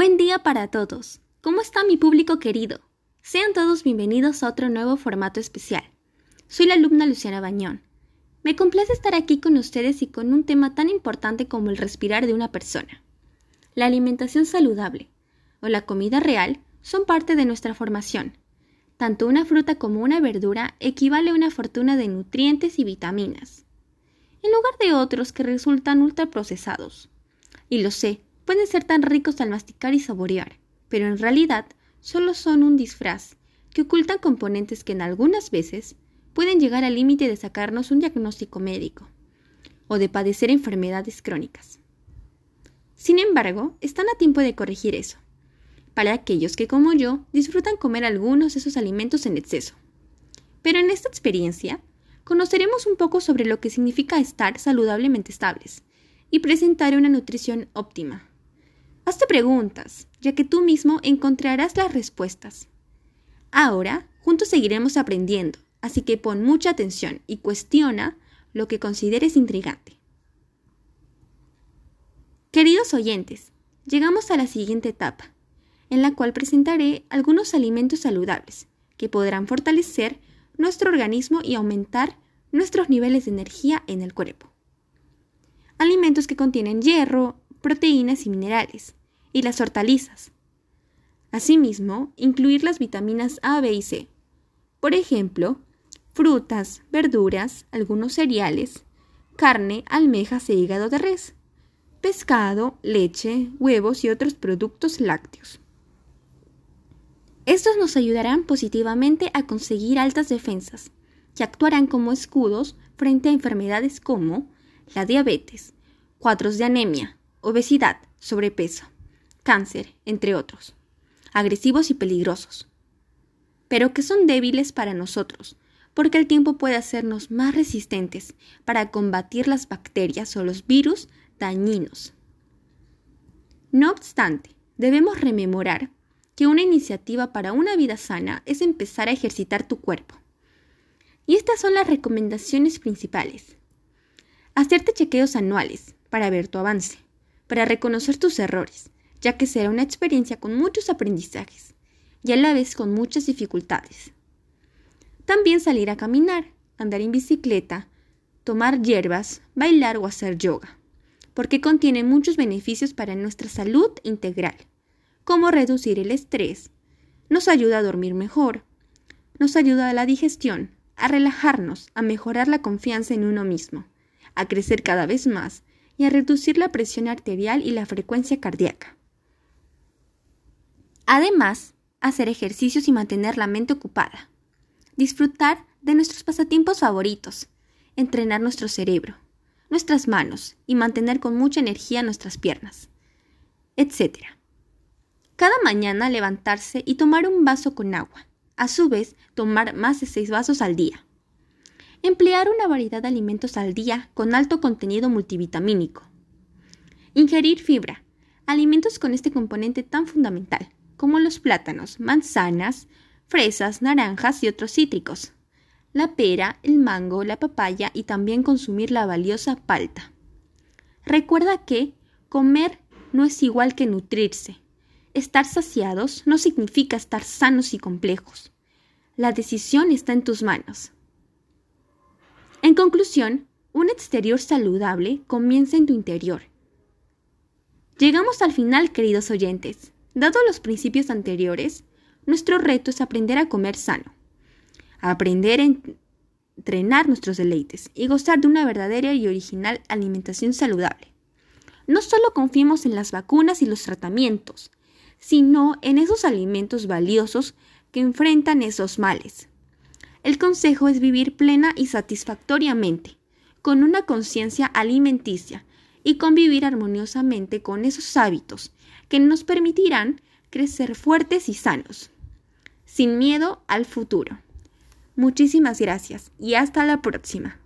Buen día para todos. ¿Cómo está mi público querido? Sean todos bienvenidos a otro nuevo formato especial. Soy la alumna Luciana Bañón. Me complace estar aquí con ustedes y con un tema tan importante como el respirar de una persona. La alimentación saludable o la comida real son parte de nuestra formación. Tanto una fruta como una verdura equivale a una fortuna de nutrientes y vitaminas, en lugar de otros que resultan ultraprocesados. Y lo sé, pueden ser tan ricos al masticar y saborear, pero en realidad solo son un disfraz que ocultan componentes que en algunas veces pueden llegar al límite de sacarnos un diagnóstico médico o de padecer enfermedades crónicas. Sin embargo, están a tiempo de corregir eso, para aquellos que como yo disfrutan comer algunos de esos alimentos en exceso. Pero en esta experiencia, conoceremos un poco sobre lo que significa estar saludablemente estables y presentar una nutrición óptima. Hazte preguntas, ya que tú mismo encontrarás las respuestas. Ahora, juntos seguiremos aprendiendo, así que pon mucha atención y cuestiona lo que consideres intrigante. Queridos oyentes, llegamos a la siguiente etapa, en la cual presentaré algunos alimentos saludables que podrán fortalecer nuestro organismo y aumentar nuestros niveles de energía en el cuerpo. Alimentos que contienen hierro, proteínas y minerales, y las hortalizas. Asimismo, incluir las vitaminas A, B y C. Por ejemplo, frutas, verduras, algunos cereales, carne, almejas e hígado de res, pescado, leche, huevos y otros productos lácteos. Estos nos ayudarán positivamente a conseguir altas defensas, que actuarán como escudos frente a enfermedades como la diabetes, cuadros de anemia, obesidad, sobrepeso, cáncer, entre otros, agresivos y peligrosos, pero que son débiles para nosotros, porque el tiempo puede hacernos más resistentes para combatir las bacterias o los virus dañinos. No obstante, debemos rememorar que una iniciativa para una vida sana es empezar a ejercitar tu cuerpo. Y estas son las recomendaciones principales. Hacerte chequeos anuales para ver tu avance, para reconocer tus errores, ya que será una experiencia con muchos aprendizajes y a la vez con muchas dificultades. También salir a caminar, andar en bicicleta, tomar hierbas, bailar o hacer yoga, porque contiene muchos beneficios para nuestra salud integral, como reducir el estrés, nos ayuda a dormir mejor, nos ayuda a la digestión, a relajarnos, a mejorar la confianza en uno mismo, a crecer cada vez más y a reducir la presión arterial y la frecuencia cardíaca. Además, hacer ejercicios y mantener la mente ocupada. Disfrutar de nuestros pasatiempos favoritos. Entrenar nuestro cerebro, nuestras manos y mantener con mucha energía nuestras piernas, etc. Cada mañana levantarse y tomar un vaso con agua. A su vez, tomar más de seis vasos al día. Emplear una variedad de alimentos al día con alto contenido multivitamínico. Ingerir fibra, alimentos con este componente tan fundamental como los plátanos, manzanas, fresas, naranjas y otros cítricos, la pera, el mango, la papaya y también consumir la valiosa palta. Recuerda que comer no es igual que nutrirse. Estar saciados no significa estar sanos y complejos. La decisión está en tus manos. En conclusión, un exterior saludable comienza en tu interior. Llegamos al final, queridos oyentes. Dado los principios anteriores, nuestro reto es aprender a comer sano, aprender a entrenar nuestros deleites y gozar de una verdadera y original alimentación saludable. No solo confiemos en las vacunas y los tratamientos, sino en esos alimentos valiosos que enfrentan esos males. El consejo es vivir plena y satisfactoriamente, con una conciencia alimenticia y convivir armoniosamente con esos hábitos que nos permitirán crecer fuertes y sanos, sin miedo al futuro. Muchísimas gracias y hasta la próxima.